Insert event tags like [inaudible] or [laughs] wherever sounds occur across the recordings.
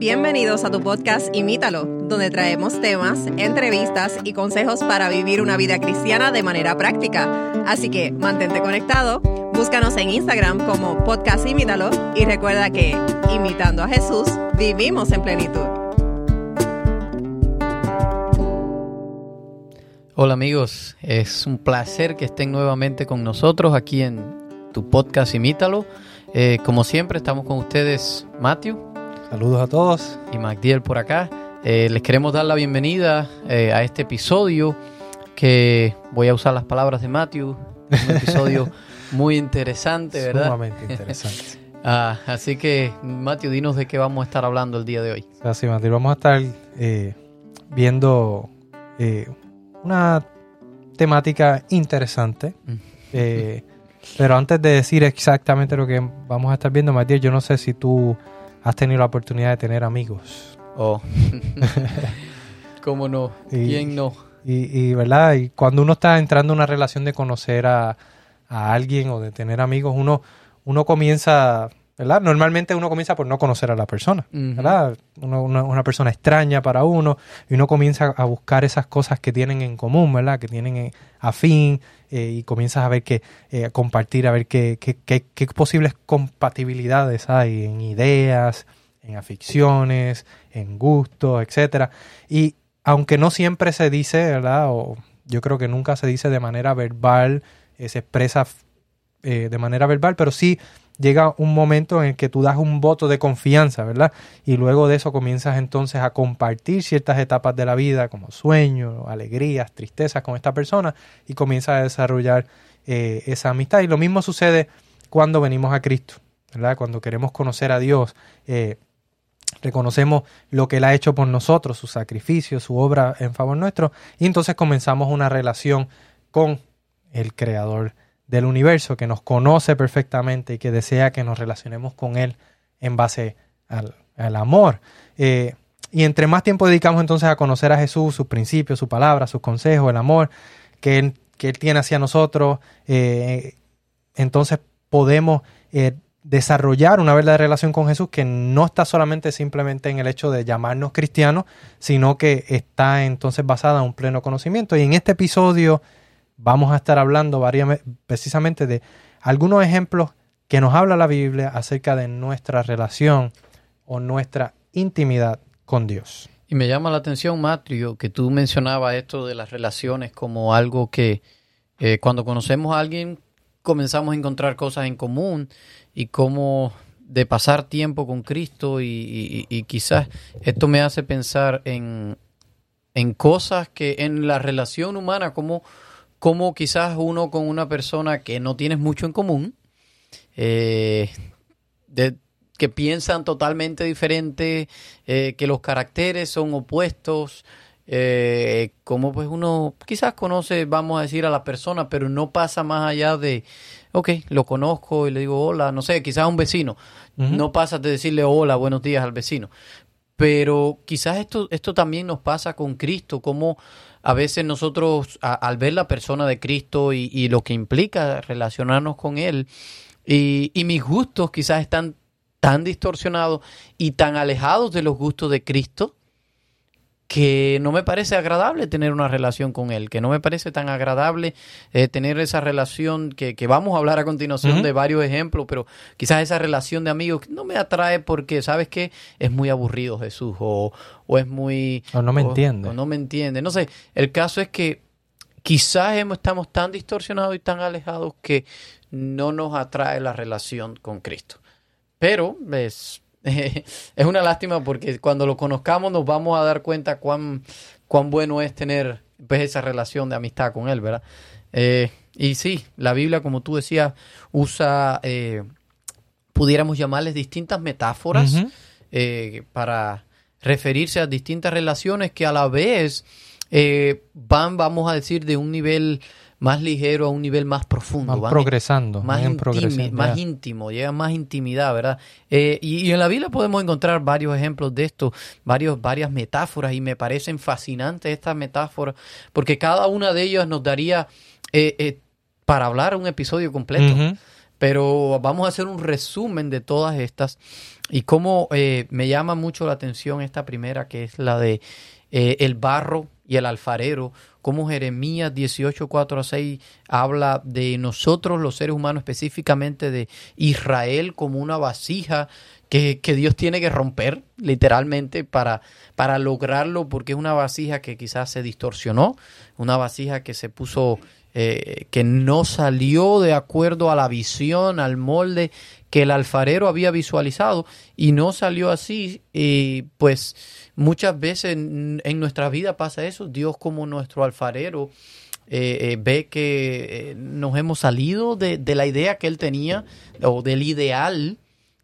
Bienvenidos a tu podcast Imítalo, donde traemos temas, entrevistas y consejos para vivir una vida cristiana de manera práctica. Así que mantente conectado, búscanos en Instagram como podcast Imítalo y recuerda que, imitando a Jesús, vivimos en plenitud. Hola amigos, es un placer que estén nuevamente con nosotros aquí en tu podcast Imítalo. Eh, como siempre estamos con ustedes Matthew. Saludos a todos. Y Magdiel por acá. Eh, les queremos dar la bienvenida eh, a este episodio que voy a usar las palabras de Matthew. Un episodio [laughs] muy interesante, ¿verdad? Sumamente interesante. [laughs] ah, así que, Matthew, dinos de qué vamos a estar hablando el día de hoy. Así, Matthew, vamos a estar eh, viendo una temática interesante. Mm. pero antes de decir exactamente lo que vamos a estar viendo, Matthew, yo no sé si tú has tenido la oportunidad de tener amigos. Oh. [laughs] ¿Cómo no? ¿Quién no? Y, ¿verdad? Y cuando uno está entrando en una relación de conocer a, alguien o de tener amigos, uno, uno comienza, ¿verdad? Normalmente uno comienza por no conocer a la persona, ¿verdad? una, persona extraña para uno y uno comienza a buscar esas cosas que tienen en común, ¿verdad? Que tienen eh, afín eh, y comienzas a ver que, eh, compartir, a ver qué, qué, qué, posibles compatibilidades hay en ideas, en aficiones, en gustos, etcétera. Y aunque no siempre se dice, ¿verdad? O yo creo que nunca se dice de manera verbal, se expresa de manera verbal, pero sí llega un momento en el que tú das un voto de confianza, ¿verdad? Y luego de eso comienzas entonces a compartir ciertas etapas de la vida, como sueños, alegrías, tristezas con esta persona, y comienzas a desarrollar eh, esa amistad. Y lo mismo sucede cuando venimos a Cristo, ¿verdad? Cuando queremos conocer a Dios. Eh, reconocemos lo que Él ha hecho por nosotros, su sacrificio, su obra en favor nuestro, y entonces comenzamos una relación con el Creador del universo, que nos conoce perfectamente y que desea que nos relacionemos con Él en base al, amor. Eh, y entre más tiempo dedicamos entonces a conocer a Jesús, sus principios, su palabra, sus consejos, el amor que Él, que él tiene hacia nosotros, eh, entonces podemos eh, desarrollar una verdadera relación con Jesús que no está solamente simplemente en el hecho de llamarnos cristianos, sino que está entonces basada en un pleno conocimiento. Y en este episodio vamos a estar hablando precisamente de algunos ejemplos que nos habla la Biblia acerca de nuestra relación o nuestra intimidad con Dios. Y me llama la atención, Matrio, que tú mencionabas esto de las relaciones como algo que eh, cuando conocemos a alguien comenzamos a encontrar cosas en común y como de pasar tiempo con Cristo y, quizás esto me hace pensar en, en cosas que en la relación humana, como como quizás uno con una persona que no tienes mucho en común, eh, que piensan totalmente diferente, eh, que los caracteres son opuestos, eh, como pues uno quizás conoce, vamos a decir, a la persona, pero no pasa más allá de, ok, lo conozco y le digo hola, no sé, quizás a un vecino, no pasa de decirle hola, buenos días al vecino. Pero quizás esto, esto también nos pasa con Cristo, como a veces nosotros al ver la persona de Cristo y, lo que implica relacionarnos con Él, y, y, mis gustos quizás están tan distorsionados y tan alejados de los gustos de Cristo, que no me parece agradable tener una relación con él, que no me parece tan agradable eh, tener esa relación que, vamos a hablar a continuación de varios ejemplos, pero quizás esa relación de amigos no me atrae porque, ¿sabes qué? Es muy aburrido Jesús o, o es muy... O no me entiende. O no me entiende. No sé, el caso es que quizás estamos tan distorsionados y tan alejados que no nos atrae la relación con Cristo. Pero es [laughs] es una lástima porque cuando lo conozcamos nos vamos a dar cuenta cuán, cuán bueno es tener pues, esa relación de amistad con Él, ¿verdad? Eh, y sí, la Biblia, como tú decías, usa, eh, pudiéramos llamarles distintas metáforas eh, para referirse a distintas relaciones que a la vez van, vamos a decir, de un nivel más ligero a un nivel más profundo. Van progresando. Más, más íntimo, llega más intimidad, ¿verdad? Eh, y, en la Biblia podemos encontrar varios ejemplos de esto, varios, varias metáforas, y me parecen fascinantes estas metáforas, porque cada una de ellas nos daría eh, eh, para hablar un episodio completo. Pero vamos a hacer un resumen de todas estas. y cómo eh, me llama mucho la atención esta primera, que es la de el barro y el alfarero, como Jeremías 18, 4 a 6 habla de nosotros los seres humanos, específicamente de Israel como una vasija que, Dios tiene que romper literalmente para, para lograrlo, porque es una vasija que quizás se distorsionó, una vasija que se puso, eh, que no salió de acuerdo a la visión, al molde que el alfarero había visualizado y no salió así, y pues muchas veces en, nuestra vida pasa eso, Dios como nuestro alfarero eh, eh, ve que nos hemos salido de, de, la idea que él tenía o del ideal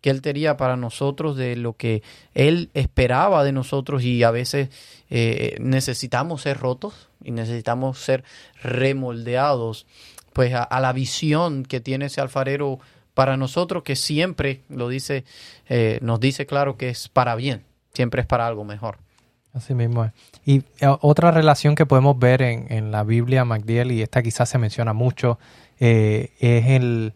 que Él tenía para nosotros, de lo que Él esperaba de nosotros y a veces eh, necesitamos ser rotos y necesitamos ser remoldeados pues a, la visión que tiene ese alfarero para nosotros, que siempre lo dice, eh, nos dice claro que es para bien, siempre es para algo mejor. Así mismo es. Y eh, otra relación que podemos ver en, en la Biblia, MacDiel, y esta quizás se menciona mucho, es el,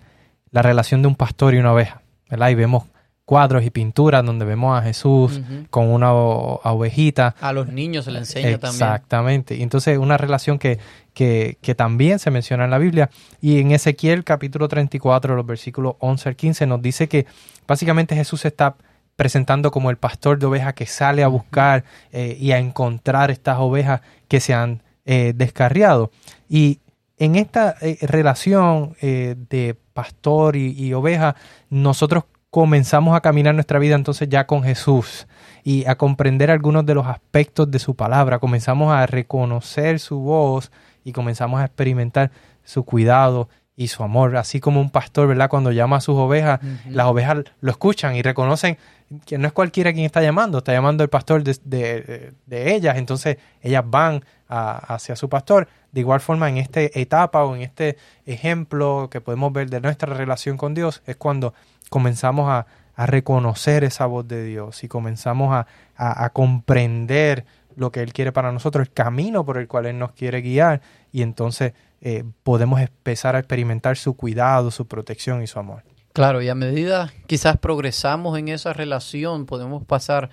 la relación de un pastor y una oveja. Y vemos cuadros y pinturas donde vemos a Jesús con una ovejita. A los niños se le enseña también. Exactamente. Y entonces una relación que, que, que, también se menciona en la Biblia. Y en Ezequiel capítulo 34, los versículos 11 al 15, nos dice que básicamente Jesús está presentando como el pastor de ovejas que sale a buscar eh, y a encontrar estas ovejas que se han eh, descarriado. Y en esta eh, relación de pastor y, oveja, nosotros comenzamos a caminar nuestra vida entonces ya con Jesús y a comprender algunos de los aspectos de su palabra, comenzamos a reconocer su voz y comenzamos a experimentar su cuidado y su amor, así como un pastor, ¿verdad? Cuando llama a sus ovejas, las ovejas lo escuchan y reconocen que no es cualquiera quien está llamando, está llamando el pastor de, ellas, entonces ellas van hacia su pastor. De igual forma, en esta etapa o en este ejemplo que podemos ver de nuestra relación con Dios, es cuando comenzamos a, reconocer esa voz de Dios y comenzamos a, comprender lo que Él quiere para nosotros, el camino por el cual Él nos quiere guiar, y entonces eh, podemos empezar a experimentar su cuidado, su protección y su amor. Claro, y a medida quizás progresamos en esa relación, podemos pasar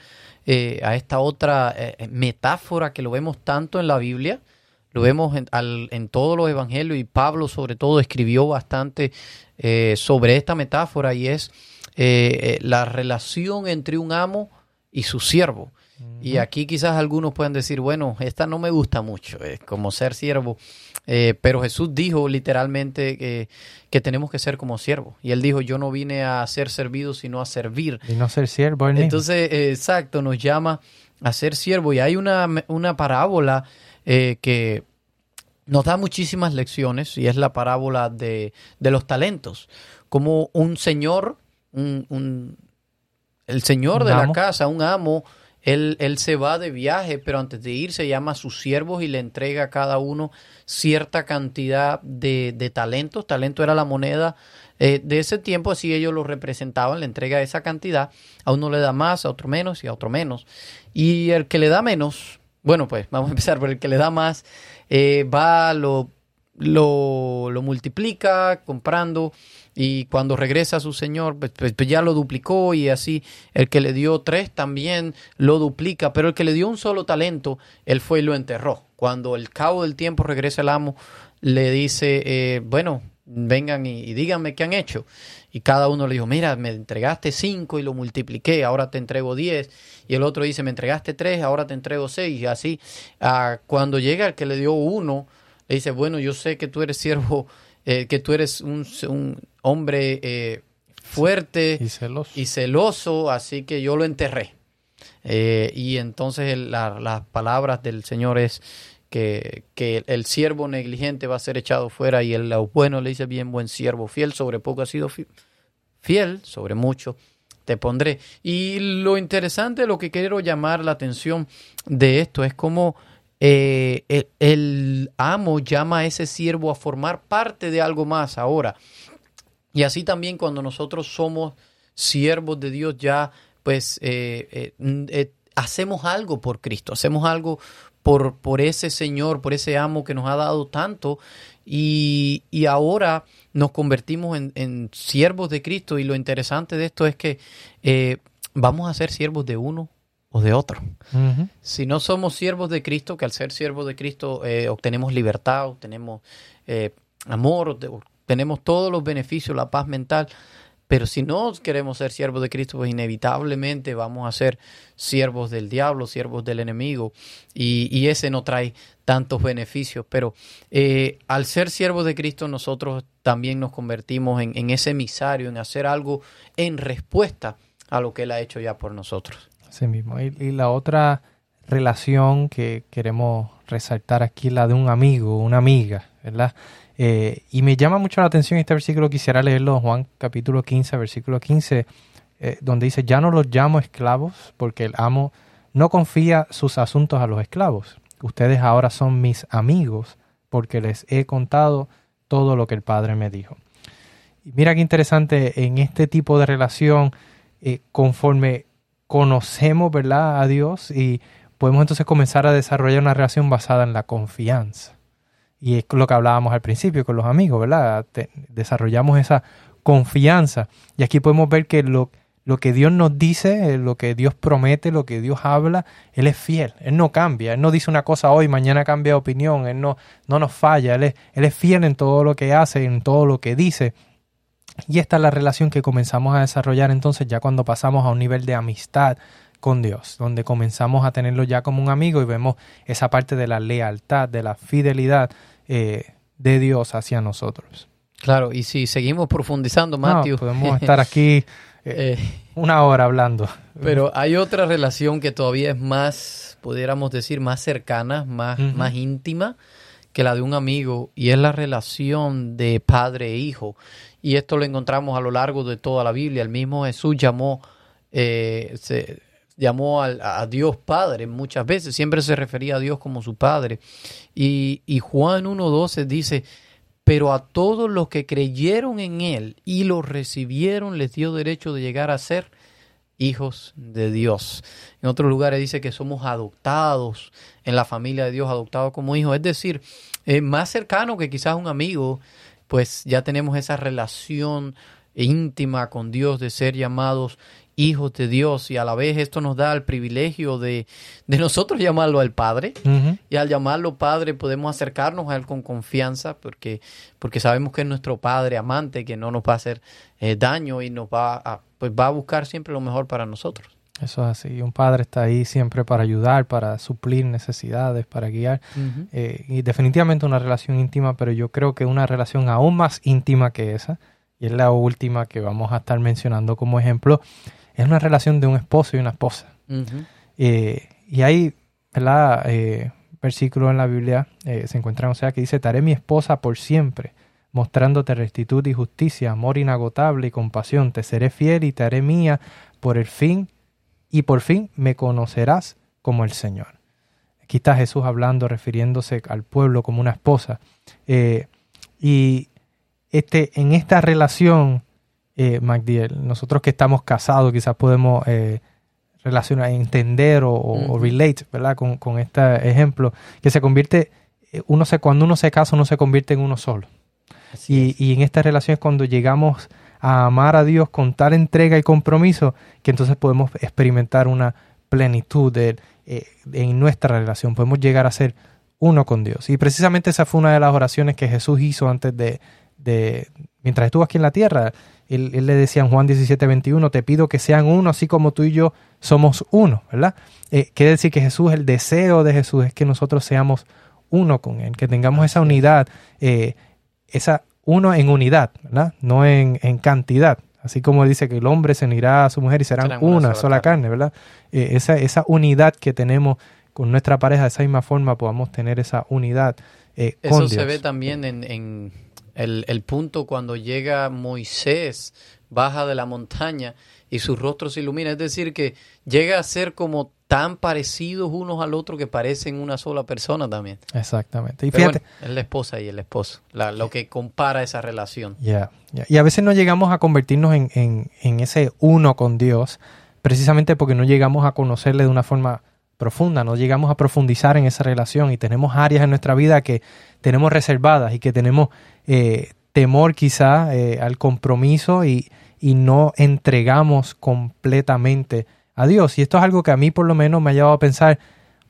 eh, a esta otra eh, metáfora que lo vemos tanto en la Biblia, lo vemos en, todos los evangelios y Pablo sobre todo escribió bastante eh, sobre esta metáfora y es la relación entre un amo y su siervo. Y aquí quizás algunos puedan decir, bueno, esta no me gusta mucho, es como ser siervo. Eh, pero Jesús dijo literalmente que tenemos que ser como siervos. Y él dijo, yo no vine a ser servido, sino a servir. Y no ser siervo. Entonces, exacto, nos llama a ser siervo. Y hay una, una parábola eh, que nos da muchísimas lecciones y es la parábola de, de los talentos. Como un señor, un, el señor de la casa, un amo, él, él, se va de viaje, pero antes de irse llama a sus siervos y le entrega a cada uno cierta cantidad de, de talentos. Talento era la moneda eh, de ese tiempo, así ellos lo representaban, le entrega esa cantidad. A uno le da más, a otro menos y a otro menos. Y el que le da menos, bueno, pues [laughs] vamos a empezar por el que le da más, eh, va, lo, lo, lo multiplica comprando y cuando regresa su señor, pues, pues, pues, ya lo duplicó y así el que le dio tres también lo duplica, pero el que le dio un solo talento, él fue y lo enterró. Cuando el cabo del tiempo regresa el amo, le dice, eh, bueno, vengan y, díganme qué han hecho. Y cada uno le dijo, mira, me entregaste cinco y lo multipliqué, ahora te entrego diez. Y el otro dice, me entregaste tres, ahora te entrego seis. Y así, ah, cuando llega el que le dio uno, le dice, bueno, yo sé que tú eres siervo eh, que tú eres un, hombre eh, fuerte y celoso. así que yo lo enterré. Eh, y entonces las palabras del Señor es que, el siervo negligente va a ser echado fuera y el bueno le dice bien buen siervo, fiel sobre poco ha sido fiel, sobre mucho te pondré. Y lo interesante, lo que quiero llamar la atención de esto es cómo eh, el, amo llama a ese siervo a formar parte de algo más ahora. Y así también cuando nosotros somos siervos de Dios ya, pues eh, eh, hacemos algo por Cristo, hacemos algo por, por, ese Señor, por ese amo que nos ha dado tanto. Y, y ahora nos convertimos en, en, siervos de Cristo. Y lo interesante de esto es que vamos a ser siervos de uno o de otro. Si no somos siervos de Cristo, que al ser siervos de Cristo eh, obtenemos libertad, obtenemos eh, amor, tenemos todos los beneficios, la paz mental, pero si no queremos ser siervos de Cristo, pues inevitablemente vamos a ser siervos del diablo, siervos del enemigo, y, ese no trae tantos beneficios. Pero eh, al ser siervos de Cristo, nosotros también nos convertimos en, ese emisario, en hacer algo en respuesta a lo que Él ha hecho ya por nosotros. Sí mismo. Y, y la otra relación que queremos resaltar aquí, la de un amigo, una amiga, ¿verdad? Eh, y me llama mucho la atención este versículo, quisiera leerlo, Juan capítulo 15, versículo 15, eh, donde dice, ya no los llamo esclavos porque el amo no confía sus asuntos a los esclavos. Ustedes ahora son mis amigos porque les he contado todo lo que el Padre me dijo. Mira qué interesante en este tipo de relación, eh, conforme conocemos ¿verdad? a Dios y podemos entonces comenzar a desarrollar una relación basada en la confianza. Y es lo que hablábamos al principio con los amigos, ¿verdad? desarrollamos esa confianza. Y aquí podemos ver que lo, lo que Dios nos dice, eh, lo que Dios promete, lo que Dios habla, Él es fiel. Él no cambia. Él no dice una cosa hoy, mañana cambia de opinión. Él no, no nos falla. Él es, él es fiel en todo lo que hace, en todo lo que dice. Y esta es la relación que comenzamos a desarrollar entonces ya cuando pasamos a un nivel de amistad con Dios, donde comenzamos a tenerlo ya como un amigo y vemos esa parte de la lealtad, de la fidelidad eh, de Dios hacia nosotros. Claro, y si seguimos profundizando, Matthew. podemos [laughs] estar aquí eh, eh, una hora hablando. Pero hay otra relación que todavía es más, pudiéramos decir, más cercana, más, más íntima que la de un amigo, y es la relación de padre e hijo. Y esto lo encontramos a lo largo de toda la Biblia. El mismo Jesús llamó, se, llamó a, Dios Padre muchas veces, siempre se refería a Dios como su Padre. Y, y Juan 1.12 dice, pero a todos los que creyeron en Él y lo recibieron les dio derecho de llegar a ser hijos de Dios. En otros lugares dice que somos adoptados en la familia de Dios, adoptados como hijos. Es decir, más cercano que quizás un amigo, pues ya tenemos esa relación íntima con Dios de ser llamados hijos de Dios y a la vez esto nos da el privilegio de, de nosotros llamarlo al Padre y al llamarlo Padre podemos acercarnos a Él con confianza porque, porque sabemos que es nuestro Padre amante que no nos va a hacer eh, daño y nos va a, pues va a buscar siempre lo mejor para nosotros. Eso es así, un padre está ahí siempre para ayudar, para suplir necesidades, para guiar. Eh, y definitivamente una relación íntima, pero yo creo que una relación aún más íntima que esa, y es la última que vamos a estar mencionando como ejemplo, es una relación de un esposo y una esposa. Eh, y hay, ¿verdad? Eh, versículo en la Biblia, eh, se encuentra o sea que dice, te mi esposa por siempre, mostrándote rectitud y justicia, amor inagotable y compasión, te seré fiel y te haré mía por el fin, y por fin me conocerás como el Señor. Aquí está Jesús hablando, refiriéndose al pueblo como una esposa. y este, en esta relación eh, nosotros que estamos casados quizás podemos eh, relacionar, entender o, relate, ¿verdad? Con, con, este ejemplo, que se convierte, eh, uno se, cuando uno se casa, uno se convierte en uno solo. Y, y, en esta relación es cuando llegamos a amar a Dios con tal entrega y compromiso que entonces podemos experimentar una plenitud de, eh, en nuestra relación. Podemos llegar a ser uno con Dios. Y precisamente esa fue una de las oraciones que Jesús hizo antes de, de mientras estuvo aquí en la tierra. Él, le decía en Juan 17, 21, te pido que sean uno, así como tú y yo somos uno, ¿verdad? Eh, quiere decir que Jesús, el deseo de Jesús es que nosotros seamos uno con Él, que tengamos esa unidad, eh, esa uno en unidad, ¿verdad? No en, cantidad. Así como dice que el hombre se unirá a su mujer y serán una, sola, carne, ¿verdad? Eh, esa, esa unidad que tenemos con nuestra pareja, de esa misma forma podamos tener esa unidad. Eso se ve también en el, el punto cuando llega Moisés, baja de la montaña y su rostro se ilumina. Es decir, que llega a ser como tan parecidos unos al otro que parecen una sola persona también. Exactamente. Y fíjate, es la esposa y el esposo, la, lo que compara esa relación. Ya, Y a veces no llegamos a convertirnos en, en, en, ese uno con Dios, precisamente porque no llegamos a conocerle de una forma profunda, no llegamos a profundizar en esa relación y tenemos áreas en nuestra vida que tenemos reservadas y que tenemos eh, temor quizá eh, al compromiso y, y no entregamos completamente a Dios. Y esto es algo que a mí por lo menos me ha llevado a pensar,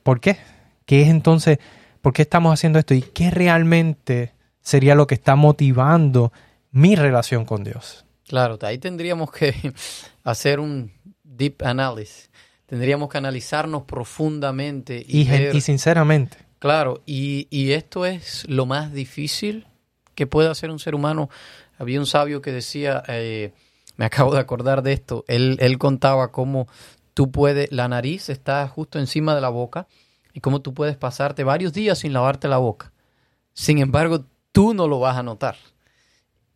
¿por qué? ¿Qué es entonces, por qué estamos haciendo esto? ¿Y qué realmente sería lo que está motivando mi relación con Dios? Claro, ahí tendríamos que [laughs] hacer un deep analysis. Tendríamos que analizarnos profundamente y, y, sinceramente. Claro, y, y esto es lo más difícil que puede hacer un ser humano. Había un sabio que decía, eh, me acabo de acordar de esto, él, él contaba cómo tú puedes, la nariz está justo encima de la boca y cómo tú puedes pasarte varios días sin lavarte la boca. Sin embargo, tú no lo vas a notar.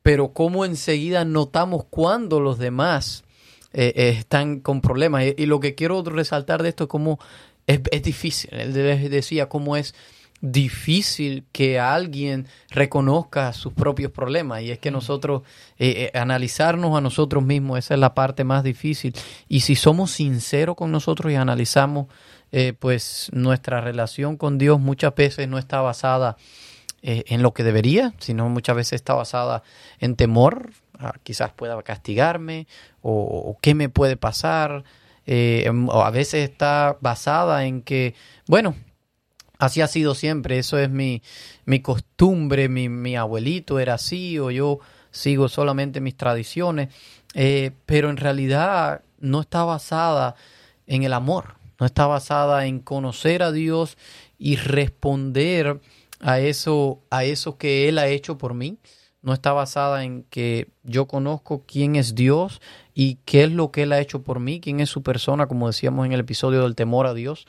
Pero cómo enseguida notamos cuando los demás eh, eh, están con problemas. Y, lo que quiero resaltar de esto es cómo es, es difícil. Él decía cómo es difícil que alguien reconozca sus propios problemas y es que nosotros eh, eh, analizarnos a nosotros mismos esa es la parte más difícil y si somos sinceros con nosotros y analizamos eh, pues nuestra relación con Dios muchas veces no está basada en lo que debería sino muchas veces está basada en temor quizás pueda castigarme o, qué me puede pasar o a veces está basada en que bueno Así ha sido siempre, eso es mi, mi costumbre, mi, mi, abuelito era así o yo sigo solamente mis tradiciones, eh, pero en realidad no está basada en el amor, no está basada en conocer a Dios y responder a eso, a eso que Él ha hecho por mí. No está basada en que yo conozco quién es Dios y qué es lo que Él ha hecho por mí, quién es su persona, como decíamos en el episodio del temor a Dios.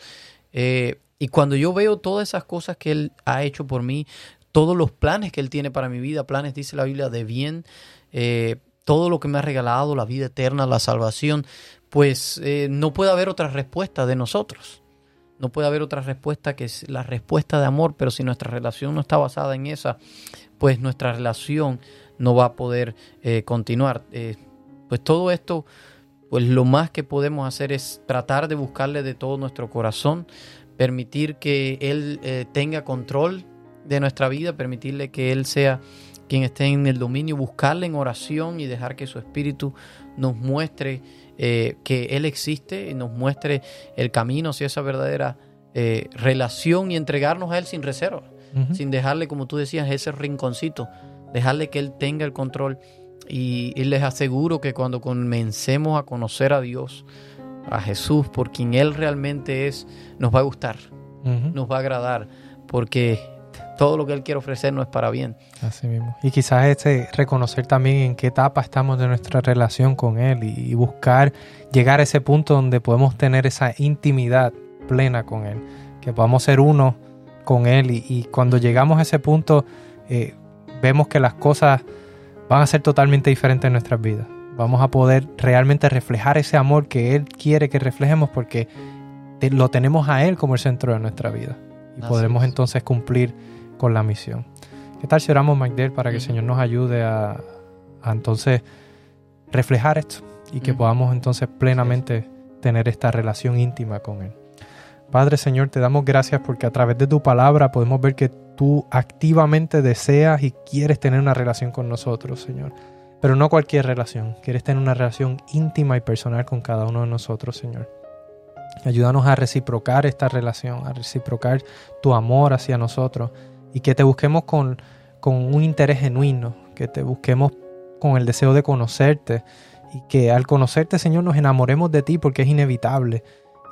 Eh, y cuando yo veo todas esas cosas que Él ha hecho por mí, todos los planes que Él tiene para mi vida, planes, dice la Biblia, de bien, eh, todo lo que me ha regalado, la vida eterna, la salvación, pues eh, no puede haber otra respuesta de nosotros. No puede haber otra respuesta que es la respuesta de amor, pero si nuestra relación no está basada en esa, pues nuestra relación no va a poder eh, continuar. pues todo esto, pues lo más que podemos hacer es tratar de buscarle de todo nuestro corazón, permitir que Él eh, tenga control de nuestra vida, permitirle que Él sea quien esté en el dominio, buscarle en oración y dejar que su espíritu nos muestre eh, que Él existe y nos muestre el camino hacia esa verdadera eh, relación y entregarnos a Él sin reserva, sin dejarle, como tú decías, ese rinconcito, dejarle que Él tenga el control. Y, y les aseguro que cuando comencemos a conocer a Dios, a Jesús por quien Él realmente es, nos va a gustar, nos va a agradar, porque todo lo que Él quiere ofrecer no es para bien. Así mismo. Y quizás este reconocer también en qué etapa estamos de nuestra relación con Él y, buscar llegar a ese punto donde podemos tener esa intimidad plena con Él, que podamos ser uno con Él y, cuando llegamos a ese punto eh, vemos que las cosas van a ser totalmente diferentes en nuestras vidas. Vamos a poder realmente reflejar ese amor que Él quiere que reflejemos porque lo tenemos a Él como el centro de nuestra vida y podremos entonces cumplir con la misión. ¿Qué tal si oramos, Magdel, para que el Señor nos ayude a, entonces reflejar esto y que podamos entonces plenamente tener esta relación íntima con Él? Padre Señor, te damos gracias porque a través de tu palabra podemos ver que tú activamente deseas y quieres tener una relación con nosotros, Señor. Pero no cualquier relación. Quieres tener una relación íntima y personal con cada uno de nosotros, Señor. Ayúdanos a reciprocar esta relación, a reciprocar tu amor hacia nosotros y que te busquemos con, con un interés genuino, que te busquemos con el deseo de conocerte y que al conocerte, Señor, nos enamoremos de ti porque es inevitable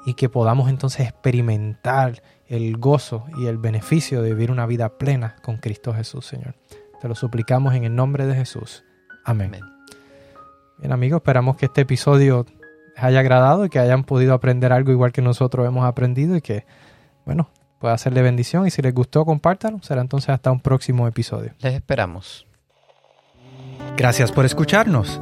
y que podamos entonces experimentar el gozo y el beneficio de vivir una vida plena con Cristo Jesús, Señor. Te lo suplicamos en el nombre de Jesús. Amén. Bien amigos, esperamos que este episodio les haya agradado y que hayan podido aprender algo igual que nosotros hemos aprendido y que, bueno, pueda hacerle bendición y si les gustó, compártanlo. Será entonces hasta un próximo episodio. Les esperamos. Gracias por escucharnos.